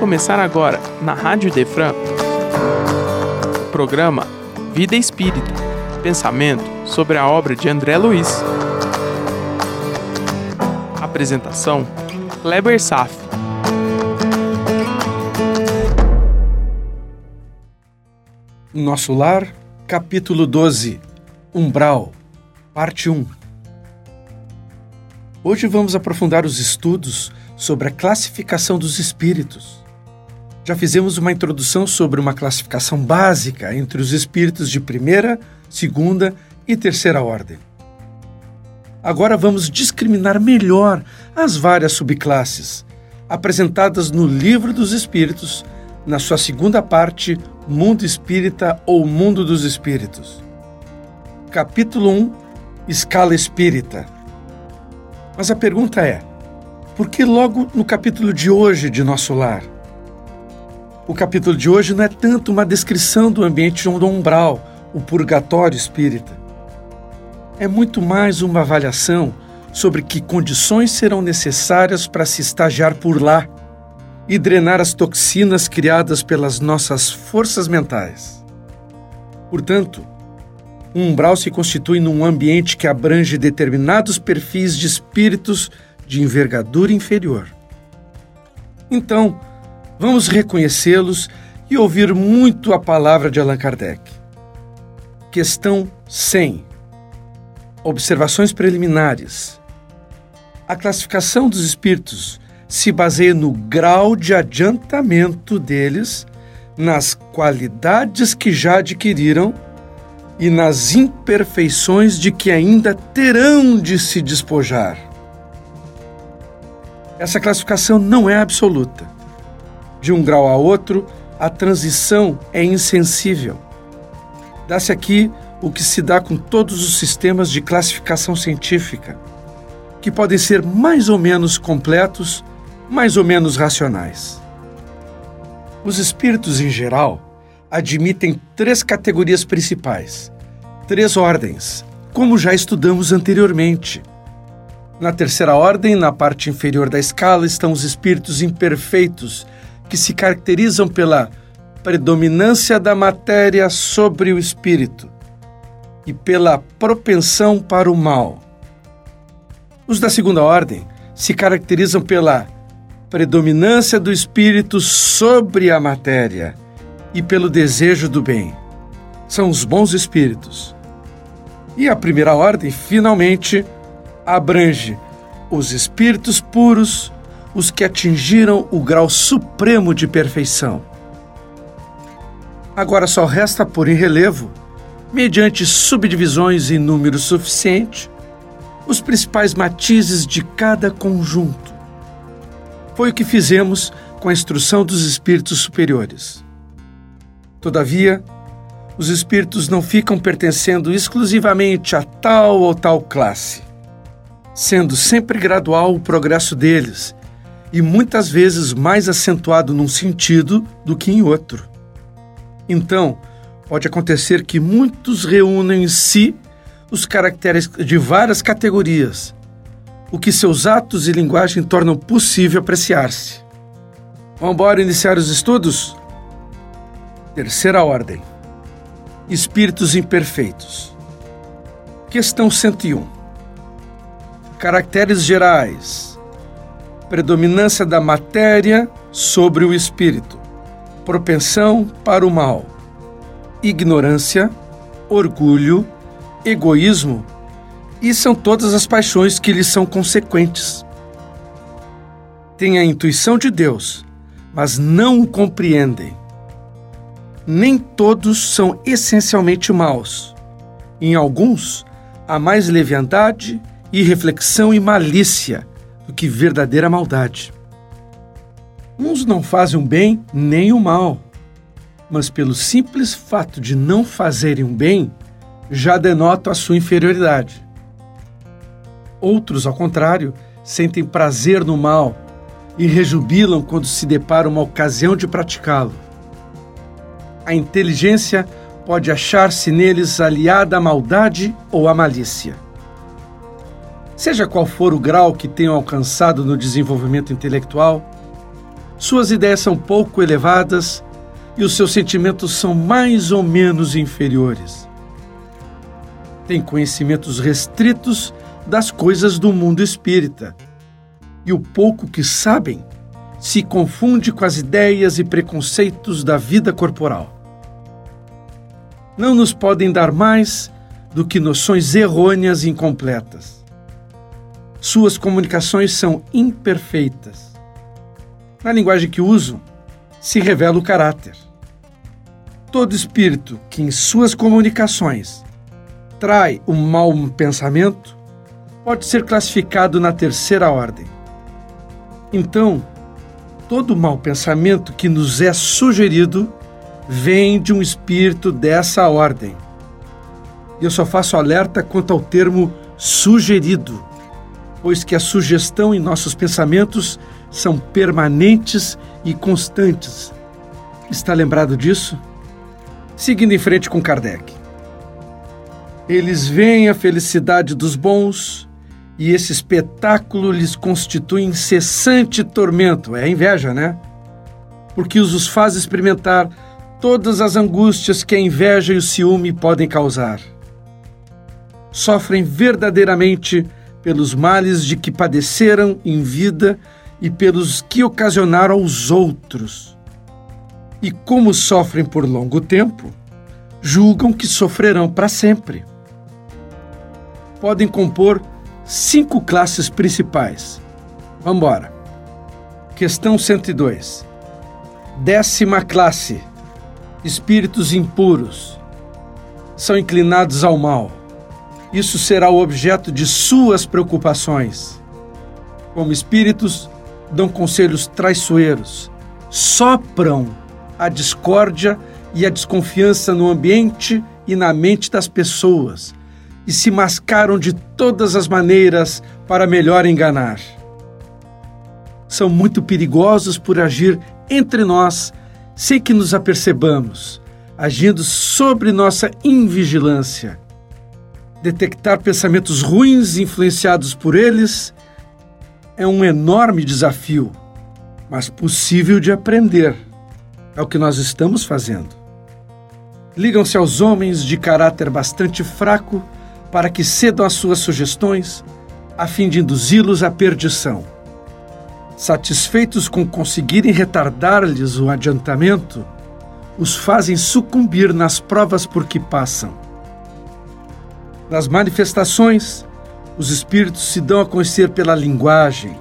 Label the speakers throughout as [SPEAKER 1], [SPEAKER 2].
[SPEAKER 1] começar agora, na Rádio Defran, o programa Vida Espírita Pensamento sobre a obra de André Luiz. Apresentação: Kleber Saf.
[SPEAKER 2] Nosso Lar, capítulo 12 Umbral, parte 1 Hoje vamos aprofundar os estudos sobre a classificação dos espíritos. Já fizemos uma introdução sobre uma classificação básica entre os espíritos de primeira, segunda e terceira ordem. Agora vamos discriminar melhor as várias subclasses apresentadas no Livro dos Espíritos, na sua segunda parte, Mundo Espírita ou Mundo dos Espíritos. Capítulo 1 Escala Espírita. Mas a pergunta é: porque logo no capítulo de hoje de Nosso Lar? O capítulo de hoje não é tanto uma descrição do ambiente do umbral, o purgatório espírita. É muito mais uma avaliação sobre que condições serão necessárias para se estagiar por lá e drenar as toxinas criadas pelas nossas forças mentais. Portanto, um umbral se constitui num ambiente que abrange determinados perfis de espíritos de envergadura inferior. Então, vamos reconhecê-los e ouvir muito a palavra de Allan Kardec. Questão 100. Observações preliminares. A classificação dos espíritos se baseia no grau de adiantamento deles, nas qualidades que já adquiriram e nas imperfeições de que ainda terão de se despojar. Essa classificação não é absoluta. De um grau a outro, a transição é insensível. Dá-se aqui o que se dá com todos os sistemas de classificação científica, que podem ser mais ou menos completos, mais ou menos racionais. Os espíritos, em geral, admitem três categorias principais, três ordens, como já estudamos anteriormente na terceira ordem, na parte inferior da escala, estão os espíritos imperfeitos, que se caracterizam pela predominância da matéria sobre o espírito e pela propensão para o mal. Os da segunda ordem se caracterizam pela predominância do espírito sobre a matéria e pelo desejo do bem. São os bons espíritos. E a primeira ordem, finalmente, abrange os espíritos puros, os que atingiram o grau supremo de perfeição. Agora só resta pôr em relevo, mediante subdivisões em número suficiente, os principais matizes de cada conjunto. Foi o que fizemos com a instrução dos espíritos superiores. Todavia, os espíritos não ficam pertencendo exclusivamente a tal ou tal classe sendo sempre gradual o progresso deles e muitas vezes mais acentuado num sentido do que em outro. Então, pode acontecer que muitos reúnem em si os caracteres de várias categorias, o que seus atos e linguagem tornam possível apreciar-se. Vamos embora iniciar os estudos? Terceira ordem. Espíritos imperfeitos. Questão 101. Caracteres gerais: predominância da matéria sobre o espírito, propensão para o mal, ignorância, orgulho, egoísmo e são todas as paixões que lhes são consequentes. Têm a intuição de Deus, mas não o compreendem. Nem todos são essencialmente maus. Em alguns, há mais leviandade irreflexão e malícia do que verdadeira maldade. Uns não fazem o bem nem o mal, mas pelo simples fato de não fazerem o bem, já denotam a sua inferioridade. Outros, ao contrário, sentem prazer no mal e rejubilam quando se depara uma ocasião de praticá-lo. A inteligência pode achar-se neles aliada à maldade ou à malícia. Seja qual for o grau que tenham alcançado no desenvolvimento intelectual, suas ideias são pouco elevadas e os seus sentimentos são mais ou menos inferiores. Tem conhecimentos restritos das coisas do mundo espírita e o pouco que sabem se confunde com as ideias e preconceitos da vida corporal. Não nos podem dar mais do que noções errôneas e incompletas. Suas comunicações são imperfeitas. Na linguagem que usam, se revela o caráter. Todo espírito que em suas comunicações trai um mau pensamento pode ser classificado na terceira ordem. Então, todo mau pensamento que nos é sugerido vem de um espírito dessa ordem. E eu só faço alerta quanto ao termo sugerido, pois que a sugestão em nossos pensamentos são permanentes e constantes. Está lembrado disso? Seguindo em frente com Kardec. Eles veem a felicidade dos bons e esse espetáculo lhes constitui incessante tormento. É a inveja, né? Porque os faz experimentar todas as angústias que a inveja e o ciúme podem causar. Sofrem verdadeiramente pelos males de que padeceram em vida e pelos que ocasionaram aos outros. E como sofrem por longo tempo, julgam que sofrerão para sempre. Podem compor cinco classes principais. Vamos embora. Questão 102. Décima classe: espíritos impuros. São inclinados ao mal. Isso será o objeto de suas preocupações. Como espíritos, dão conselhos traiçoeiros, sopram a discórdia e a desconfiança no ambiente e na mente das pessoas e se mascaram de todas as maneiras para melhor enganar. São muito perigosos por agir entre nós sem que nos apercebamos, agindo sobre nossa invigilância. Detectar pensamentos ruins influenciados por eles é um enorme desafio, mas possível de aprender. É o que nós estamos fazendo. Ligam-se aos homens de caráter bastante fraco para que cedam às suas sugestões, a fim de induzi-los à perdição. Satisfeitos com conseguirem retardar-lhes o adiantamento, os fazem sucumbir nas provas por que passam. Nas manifestações, os espíritos se dão a conhecer pela linguagem.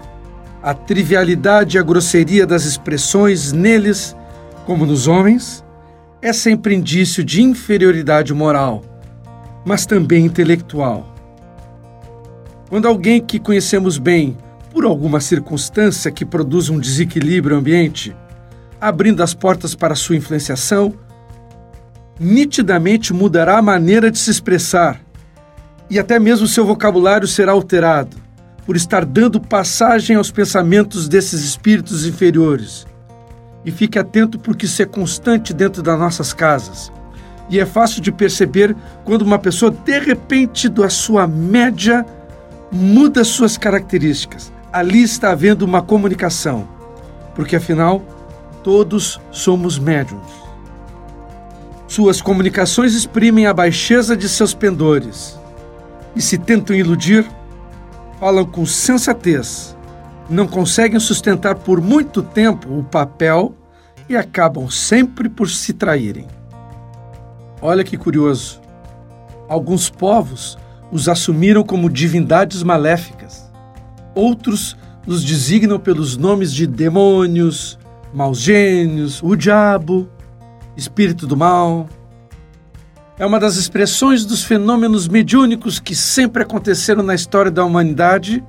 [SPEAKER 2] A trivialidade e a grosseria das expressões neles, como nos homens, é sempre indício de inferioridade moral mas também intelectual. Quando alguém que conhecemos bem, por alguma circunstância que produz um desequilíbrio ambiente, abrindo as portas para sua influenciação, nitidamente mudará a maneira de se expressar e até mesmo seu vocabulário será alterado por estar dando passagem aos pensamentos desses espíritos inferiores. E fique atento porque isso é constante dentro das nossas casas e é fácil de perceber quando uma pessoa, de repente, da sua média, muda suas características. Ali está havendo uma comunicação, porque afinal, todos somos médiums. Suas comunicações exprimem a baixeza de seus pendores e, se tentam iludir, falam com sensatez, não conseguem sustentar por muito tempo o papel e acabam sempre por se traírem. Olha que curioso. Alguns povos os assumiram como divindades maléficas. Outros os designam pelos nomes de demônios, maus gênios, o diabo, espírito do mal. É uma das expressões dos fenômenos mediúnicos que sempre aconteceram na história da humanidade.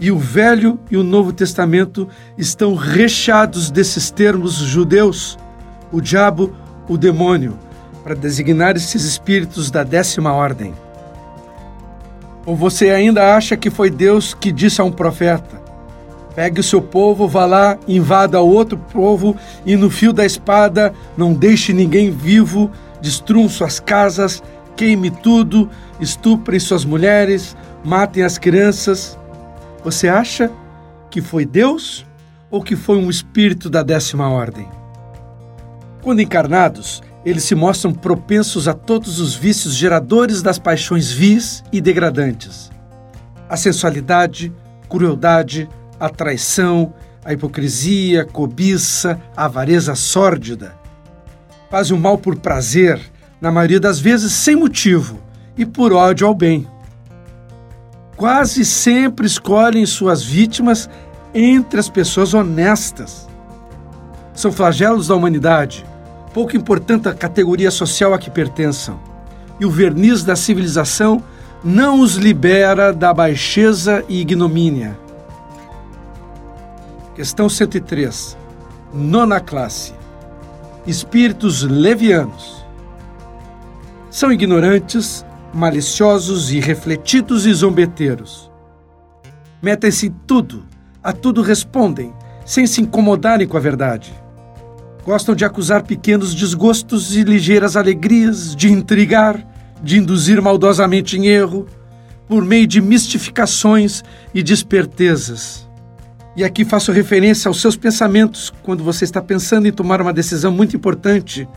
[SPEAKER 2] E o Velho e o Novo Testamento estão recheados desses termos judeus: o diabo, o demônio para designar esses espíritos da décima ordem? Ou você ainda acha que foi Deus que disse a um profeta: Pegue o seu povo, vá lá, invada outro povo e no fio da espada não deixe ninguém vivo, destruam suas casas, queime tudo, estuprem suas mulheres, matem as crianças. Você acha que foi Deus ou que foi um espírito da décima ordem. Quando encarnados, eles se mostram propensos a todos os vícios geradores das paixões vis e degradantes. A sensualidade, crueldade, a traição, a hipocrisia, cobiça, avareza sórdida. Fazem o mal por prazer, na maioria das vezes sem motivo, e por ódio ao bem. Quase sempre escolhem suas vítimas entre as pessoas honestas. São flagelos da humanidade, pouco importante a categoria social a que pertençam, e o verniz da civilização não os libera da baixeza e ignomínia. Questão 103. Nona classe. Espíritos levianos. São ignorantes, maliciosos, irrefletidos e zombeteiros. Metem-se em tudo, a tudo respondem, sem se incomodarem com a verdade. Gostam de acusar pequenos desgostos e ligeiras alegrias, de intrigar, de induzir maldosamente em erro, por meio de mistificações e de. E aqui faço referência aos seus pensamentos quando você está pensando em tomar uma decisão muito importante.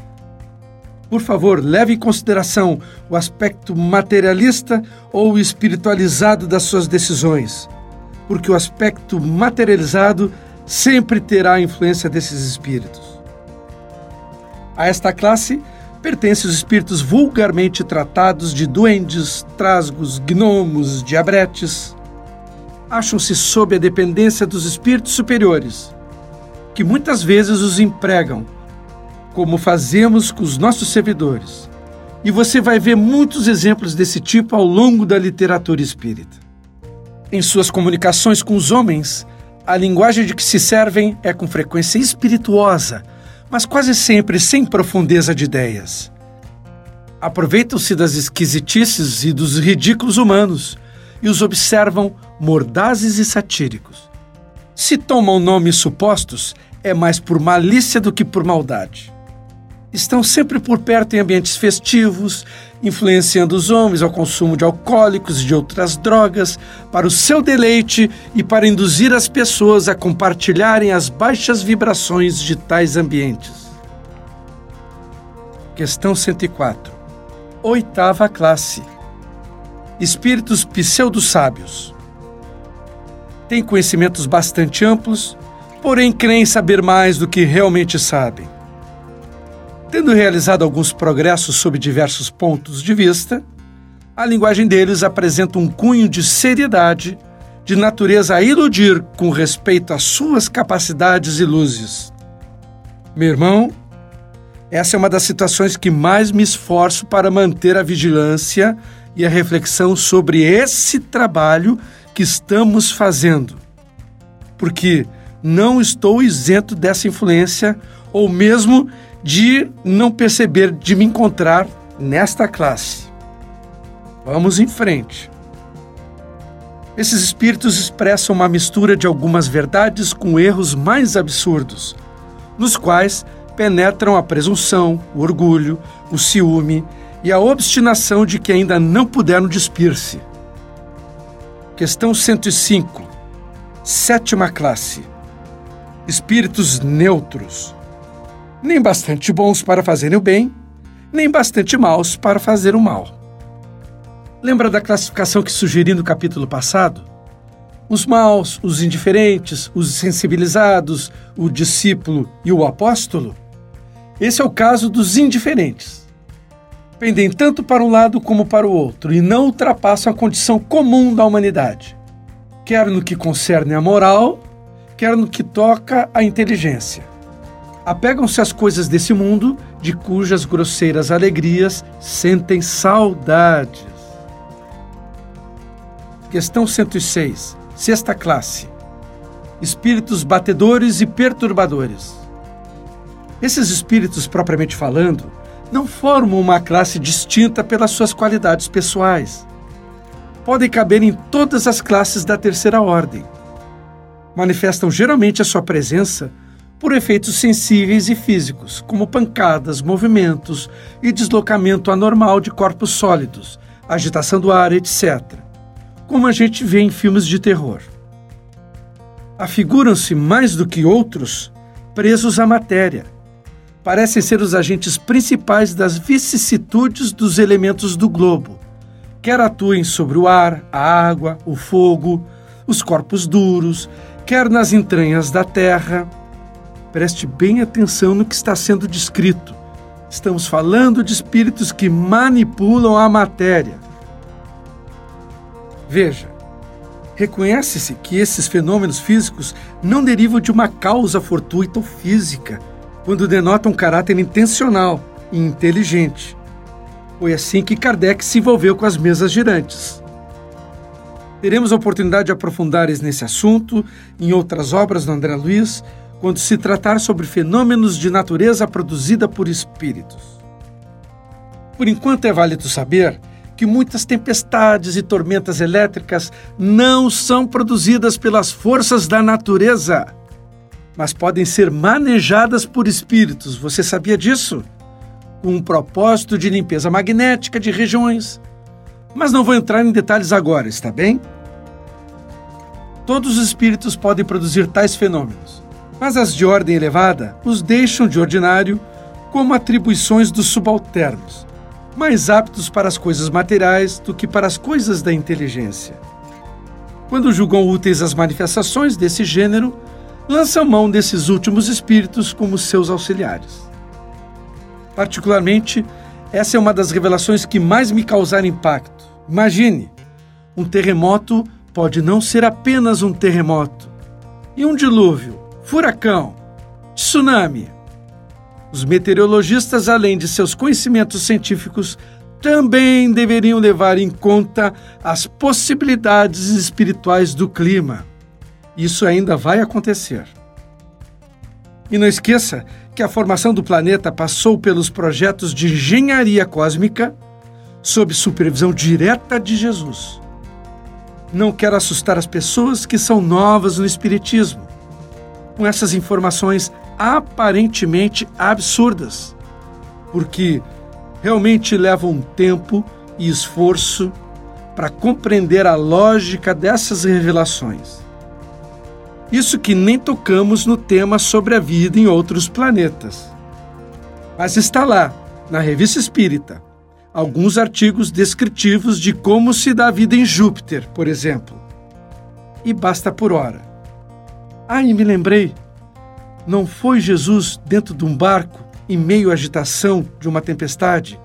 [SPEAKER 2] Por favor, leve em consideração o aspecto materialista ou espiritualizado das suas decisões, porque o aspecto materializado sempre terá a influência desses espíritos. A esta classe pertencem os espíritos vulgarmente tratados de duendes, trasgos, gnomos, diabretes. Acham-se sob a dependência dos espíritos superiores, que muitas vezes os empregam, como fazemos com os nossos servidores. E você vai ver muitos exemplos desse tipo ao longo da literatura espírita. Em suas comunicações com os homens, a linguagem de que se servem é com frequência espirituosa, mas quase sempre sem profundeza de ideias. Aproveitam-se das esquisitices e dos ridículos humanos e os observam mordazes e satíricos. Se tomam nomes supostos, é mais por malícia do que por maldade. Estão sempre por perto em ambientes festivos, influenciando os homens ao consumo de alcoólicos e de outras drogas, para o seu deleite e para induzir as pessoas a compartilharem as baixas vibrações de tais ambientes. Questão 104. Oitava classe. Espíritos pseudo-sábios. Têm conhecimentos bastante amplos, porém creem saber mais do que realmente sabem Tendo realizado alguns progressos sob diversos pontos de vista, a linguagem deles apresenta um cunho de seriedade, de natureza a iludir com respeito às suas capacidades e luzes. Meu irmão, essa é uma das situações que mais me esforço para manter a vigilância e a reflexão sobre esse trabalho que estamos fazendo. Porque não estou isento dessa influência ou mesmo de não perceber, de me encontrar nesta classe. Vamos em frente. Esses espíritos expressam uma mistura de algumas verdades com erros mais absurdos, nos quais penetram a presunção, o orgulho, o ciúme e a obstinação de que ainda não puderam despir-se. Questão 105. Sétima classe. Espíritos neutros nem bastante bons para fazerem o bem, nem bastante maus para fazer o mal. Lembra da classificação que sugeri no capítulo passado? Os maus, os indiferentes, os sensibilizados, o discípulo e o apóstolo? Esse é o caso dos indiferentes. Pendem tanto para um lado como para o outro e não ultrapassam a condição comum da humanidade, quer no que concerne a moral, quer no que toca à inteligência apegam-se às coisas desse mundo, de cujas grosseiras alegrias sentem saudades. Questão 106. Sexta classe. Espíritos batedores e perturbadores. Esses espíritos, propriamente falando, não formam uma classe distinta pelas suas qualidades pessoais. Podem caber em todas as classes da terceira ordem. Manifestam geralmente a sua presença por efeitos sensíveis e físicos, como pancadas, movimentos e deslocamento anormal de corpos sólidos, agitação do ar, etc., como a gente vê em filmes de terror. afiguram-se mais do que outros presos à matéria. Parecem ser os agentes principais das vicissitudes dos elementos do globo, quer atuem sobre o ar, a água, o fogo, os corpos duros, quer nas entranhas da terra. Preste bem atenção no que está sendo descrito. Estamos falando de espíritos que manipulam a matéria. Veja, reconhece-se que esses fenômenos físicos não derivam de uma causa fortuita ou física, quando denotam um caráter intencional e inteligente. Foi assim que Kardec se envolveu com as mesas girantes. Teremos a oportunidade de aprofundar nesse assunto em outras obras do André Luiz, quando se tratar sobre fenômenos de natureza produzida por espíritos. Por enquanto é válido saber que muitas tempestades e tormentas elétricas não são produzidas pelas forças da natureza, mas podem ser manejadas por espíritos. Você sabia disso? Com um propósito de limpeza magnética de regiões. Mas não vou entrar em detalhes agora, está bem? Todos os espíritos podem produzir tais fenômenos mas as de ordem elevada os deixam de ordinário como atribuições dos subalternos, mais aptos para as coisas materiais do que para as coisas da inteligência. Quando julgam úteis as manifestações desse gênero, lançam mão desses últimos espíritos como seus auxiliares. Particularmente, essa é uma das revelações que mais me causaram impacto. Imagine, um terremoto pode não ser apenas um terremoto, e um dilúvio furacão, tsunami. Os meteorologistas, além de seus conhecimentos científicos, também deveriam levar em conta as possibilidades espirituais do clima. Isso ainda vai acontecer. E não esqueça que a formação do planeta passou pelos projetos de engenharia cósmica sob supervisão direta de Jesus. Não quero assustar as pessoas que são novas no Espiritismo, com essas informações aparentemente absurdas, porque realmente levam tempo e esforço para compreender a lógica dessas revelações. Isso que nem tocamos no tema sobre a vida em outros planetas. Mas está lá, na Revista Espírita, alguns artigos descritivos de como se dá a vida em Júpiter, por exemplo. E basta por hora. Ah, e me lembrei. Não foi Jesus dentro de um barco, em meio à agitação de uma tempestade,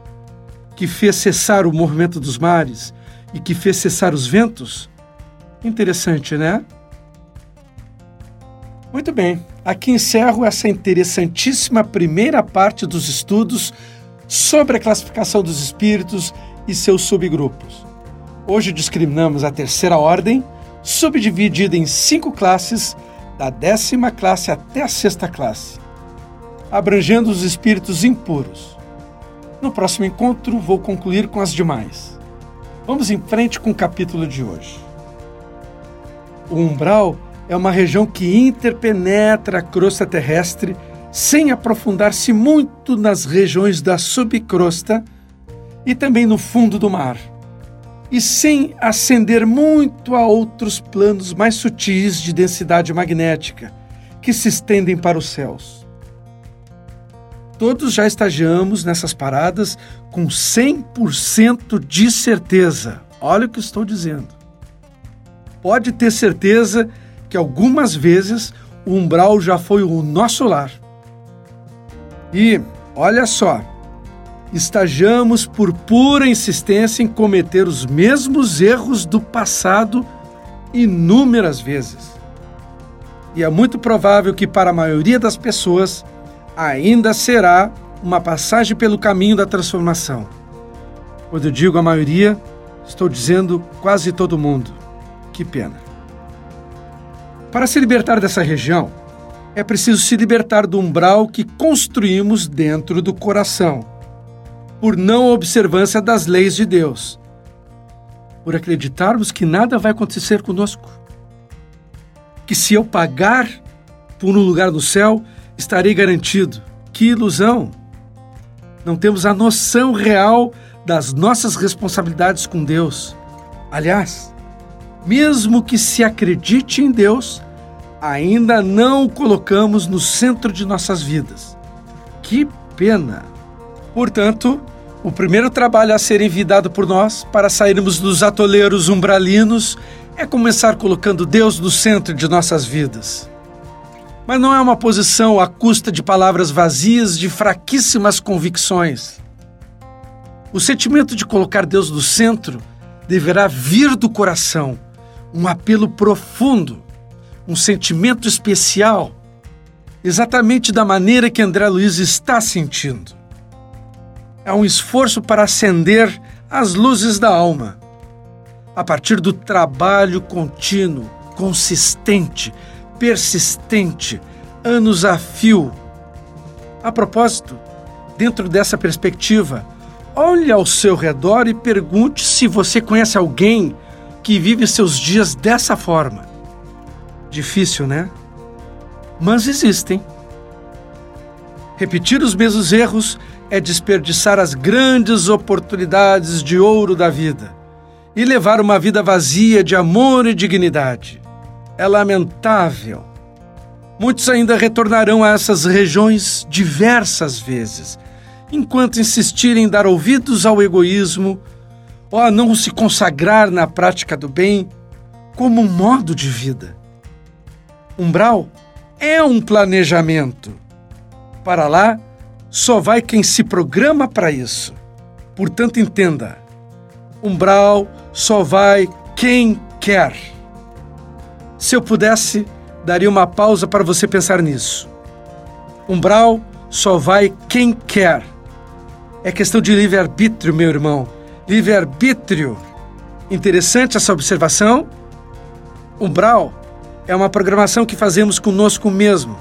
[SPEAKER 2] que fez cessar o movimento dos mares e que fez cessar os ventos? Interessante, né? Muito bem, aqui encerro essa interessantíssima primeira parte dos estudos sobre a classificação dos espíritos e seus subgrupos. Hoje discriminamos a terceira ordem, subdividida em cinco classes da décima classe até a sexta classe, abrangendo os espíritos impuros. No próximo encontro, vou concluir com as demais. Vamos em frente com o capítulo de hoje. O umbral é uma região que interpenetra a crosta terrestre sem aprofundar-se muito nas regiões da subcrosta e também no fundo do mar e sem ascender muito a outros planos mais sutis de densidade magnética que se estendem para os céus. Todos já estagiamos nessas paradas com 100% de certeza. Olha o que estou dizendo. Pode ter certeza que algumas vezes o umbral já foi o nosso lar. E olha só, estagiamos por pura insistência em cometer os mesmos erros do passado inúmeras vezes. E é muito provável que, para a maioria das pessoas, ainda será uma passagem pelo caminho da transformação. Quando eu digo a maioria, estou dizendo quase todo mundo. Que pena. Para se libertar dessa região, é preciso se libertar do umbral que construímos dentro do coração por não observância das leis de Deus, por acreditarmos que nada vai acontecer conosco. Que se eu pagar por um lugar no céu, estarei garantido. Que ilusão! Não temos a noção real das nossas responsabilidades com Deus. Aliás, mesmo que se acredite em Deus, ainda não o colocamos no centro de nossas vidas. Que pena! Portanto, o primeiro trabalho a ser envidado por nós para sairmos dos atoleiros umbralinos é começar colocando Deus no centro de nossas vidas. Mas não é uma posição à custa de palavras vazias de fraquíssimas convicções. O sentimento de colocar Deus no centro deverá vir do coração, um apelo profundo, um sentimento especial, exatamente da maneira que André Luiz está sentindo. É um esforço para acender as luzes da alma, a partir do trabalho contínuo, consistente, persistente, anos a fio. A propósito, dentro dessa perspectiva, olhe ao seu redor e pergunte se você conhece alguém que vive seus dias dessa forma. Difícil, né? Mas existem. Repetir os mesmos erros é desperdiçar as grandes oportunidades de ouro da vida e levar uma vida vazia de amor e dignidade é lamentável. Muitos ainda retornarão a essas regiões diversas vezes, enquanto insistirem em dar ouvidos ao egoísmo ou a não se consagrar na prática do bem como um modo de vida. Umbral é um planejamento. Para lá, só vai quem se programa para isso. Portanto, entenda: umbral só vai quem quer. Se eu pudesse, daria uma pausa para você pensar nisso. Umbral só vai quem quer. É questão de livre-arbítrio, meu irmão. Livre-arbítrio. Interessante essa observação? Umbral é uma programação que fazemos conosco mesmo,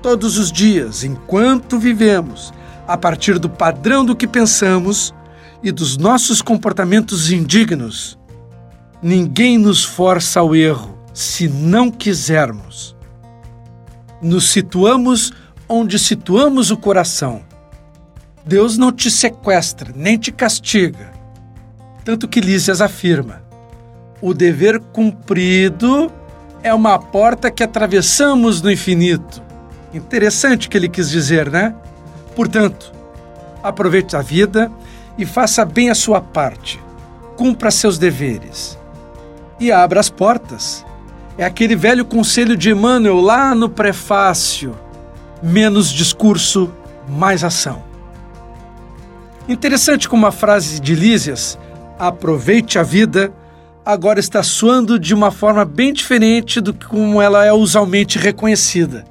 [SPEAKER 2] todos os dias, enquanto vivemos, a partir do padrão do que pensamos e dos nossos comportamentos indignos. Ninguém nos força ao erro se não quisermos. Nos situamos onde situamos o coração. Deus não te sequestra, nem te castiga. Tanto que Lísias afirma: o dever cumprido é uma porta que atravessamos no infinito. Interessante o que ele quis dizer, né? Portanto, aproveite a vida e faça bem a sua parte. Cumpra seus deveres. E abra as portas é aquele velho conselho de Emmanuel lá no prefácio: menos discurso, mais ação. Interessante como a frase de Lísias, aproveite a vida, agora está soando de uma forma bem diferente do que como ela é usualmente reconhecida.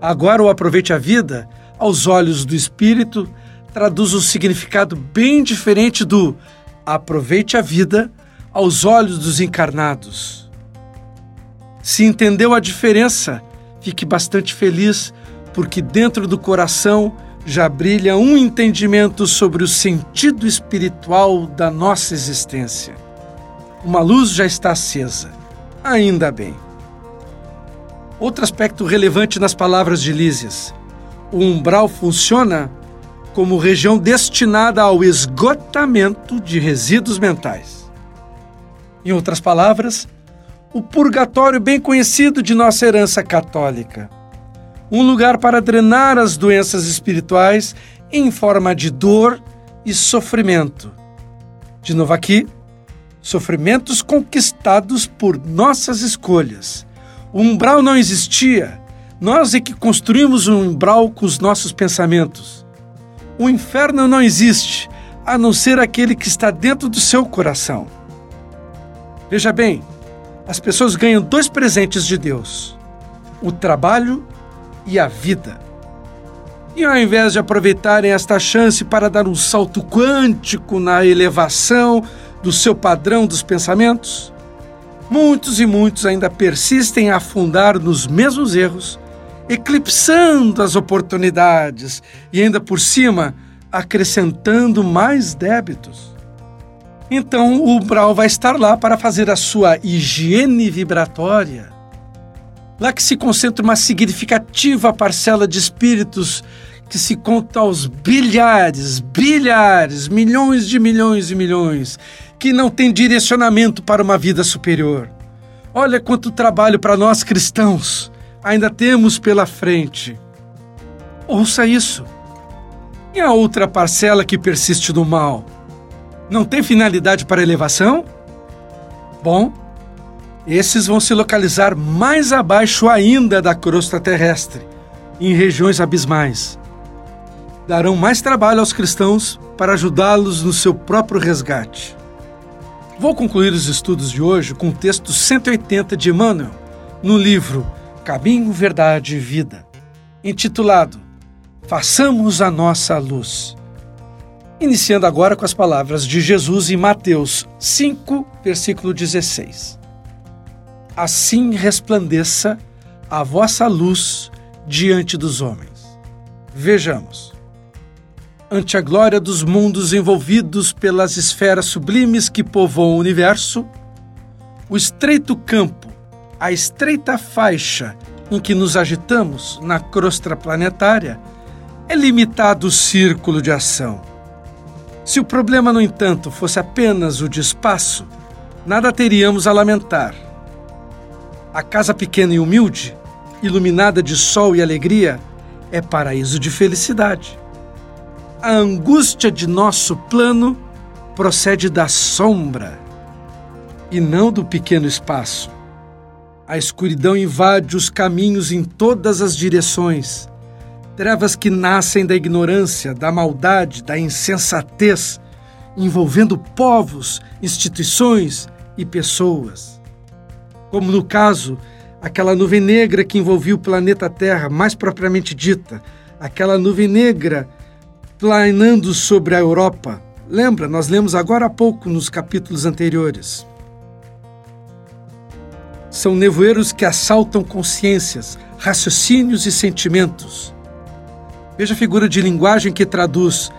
[SPEAKER 2] Agora o aproveite a vida, aos olhos do espírito, traduz um significado bem diferente do aproveite a vida aos olhos dos encarnados. Se entendeu a diferença, fique bastante feliz, porque dentro do coração já brilha um entendimento sobre o sentido espiritual da nossa existência. Uma luz já está acesa. Ainda bem. Outro aspecto relevante nas palavras de Lísias: o umbral funciona como região destinada ao esgotamento de resíduos mentais. Em outras palavras, o purgatório bem conhecido de nossa herança católica. Um lugar para drenar as doenças espirituais em forma de dor e sofrimento. De novo aqui, sofrimentos conquistados por nossas escolhas. O umbral não existia, nós é que construímos um umbral com os nossos pensamentos. O inferno não existe, a não ser aquele que está dentro do seu coração. Veja bem, as pessoas ganham dois presentes de Deus: o trabalho e a vida. E ao invés de aproveitarem esta chance para dar um salto quântico na elevação do seu padrão dos pensamentos, muitos e muitos ainda persistem a afundar nos mesmos erros, eclipsando as oportunidades e ainda por cima acrescentando mais débitos. Então o umbral vai estar lá para fazer a sua higiene vibratória. Lá que se concentra uma significativa parcela de espíritos que se conta aos bilhares, bilhares, milhões de milhões e milhões, que não tem direcionamento para uma vida superior. Olha quanto trabalho para nós cristãos ainda temos pela frente. Ouça isso. E a outra parcela que persiste no mal? Não tem finalidade para elevação? Bom, esses vão se localizar mais abaixo ainda da crosta terrestre, em regiões abismais. Darão mais trabalho aos cristãos para ajudá-los no seu próprio resgate. Vou concluir os estudos de hoje com o texto 180 de Emmanuel, no livro Caminho, Verdade e Vida, intitulado Façamos a Nossa Luz. Iniciando agora com as palavras de Jesus em Mateus 5, versículo 16. Assim resplandeça a vossa luz diante dos homens. Vejamos ante a glória dos mundos envolvidos pelas esferas sublimes que povoam o universo, o estreito campo, a estreita faixa em que nos agitamos na crosta planetária, é limitado o círculo de ação. Se o problema, no entanto, fosse apenas o de espaço, nada teríamos a lamentar. A casa pequena e humilde, iluminada de sol e alegria, é paraíso de felicidade a angústia de nosso plano procede da sombra e não do pequeno espaço. A escuridão invade os caminhos em todas as direções. Trevas que nascem da ignorância, da maldade, da insensatez, envolvendo povos, instituições e pessoas. Como no caso, aquela nuvem negra que envolvia o planeta Terra, mais propriamente dita, aquela nuvem negra planando sobre a Europa. Lembra, nós lemos agora há pouco nos capítulos anteriores. São nevoeiros que assaltam consciências, raciocínios e sentimentos. Veja a figura de linguagem que traduz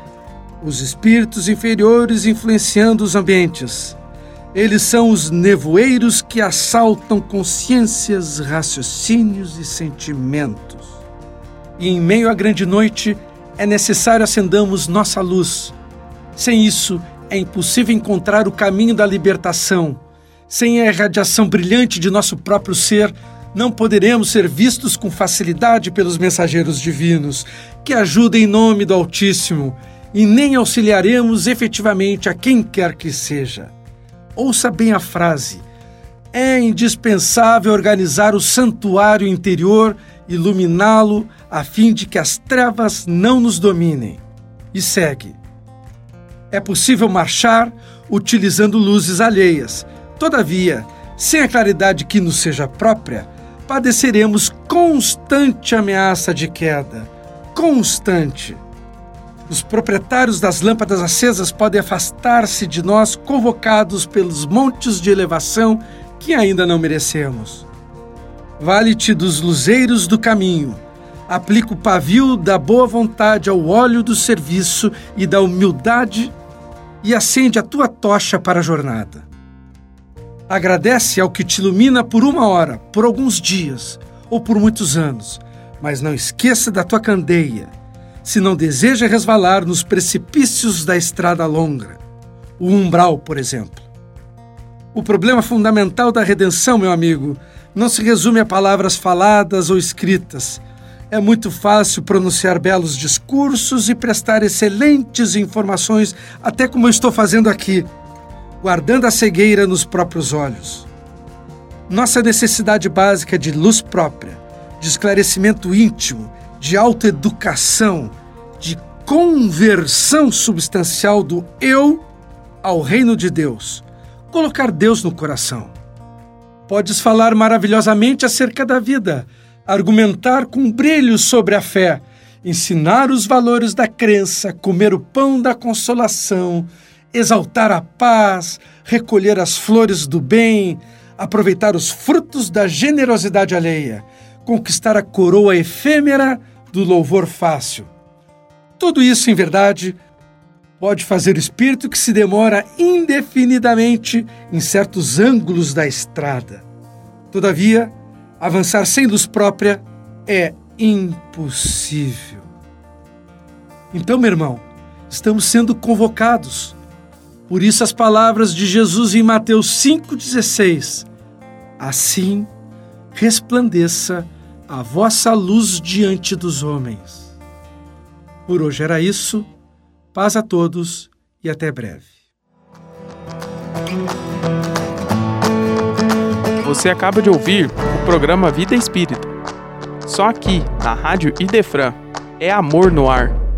[SPEAKER 2] os espíritos inferiores influenciando os ambientes. Eles são os nevoeiros que assaltam consciências, raciocínios e sentimentos. E em meio à grande noite, é necessário acendamos nossa luz. Sem isso, é impossível encontrar o caminho da libertação. Sem a irradiação brilhante de nosso próprio ser, não poderemos ser vistos com facilidade pelos mensageiros divinos, que ajudem em nome do Altíssimo, e nem auxiliaremos efetivamente a quem quer que seja. Ouça bem a frase. É indispensável organizar o santuário interior, iluminá-lo, a fim de que as trevas não nos dominem. E segue. É possível marchar utilizando luzes alheias. Todavia, sem a claridade que nos seja própria, padeceremos constante ameaça de queda. Constante. Os proprietários das lâmpadas acesas podem afastar-se de nós, convocados pelos montes de elevação que ainda não merecemos. Vale-te dos luzeiros do caminho aplica o pavio da boa vontade ao óleo do serviço e da humildade e acende a tua tocha para a jornada. Agradece ao que te ilumina por uma hora, por alguns dias ou por muitos anos, mas não esqueça da tua candeia, se não deseja resvalar nos precipícios da estrada longa, o umbral, por exemplo. O problema fundamental da redenção, meu amigo, não se resume a palavras faladas ou escritas, é muito fácil pronunciar belos discursos e prestar excelentes informações, até como eu estou fazendo aqui, guardando a cegueira nos próprios olhos. Nossa necessidade básica de luz própria, de esclarecimento íntimo, de autoeducação, de conversão substancial do eu ao reino de Deus. Colocar Deus no coração. Podes falar maravilhosamente acerca da vida, argumentar com brilho sobre a fé, ensinar os valores da crença, comer o pão da consolação, exaltar a paz, recolher as flores do bem, aproveitar os frutos da generosidade alheia, conquistar a coroa efêmera do louvor fácil. Tudo isso, em verdade, pode fazer o espírito que se demora indefinidamente em certos ângulos da estrada. Todavia, Avançar sem luz própria é impossível. Então, meu irmão, estamos sendo convocados. Por isso, as palavras de Jesus em Mateus 5,16: Assim, resplandeça a vossa luz diante dos homens. Por hoje era isso. Paz a todos e até breve.
[SPEAKER 1] Você acaba de ouvir o programa Vida Espírita. Só aqui, na Rádio Idefran, é amor no ar.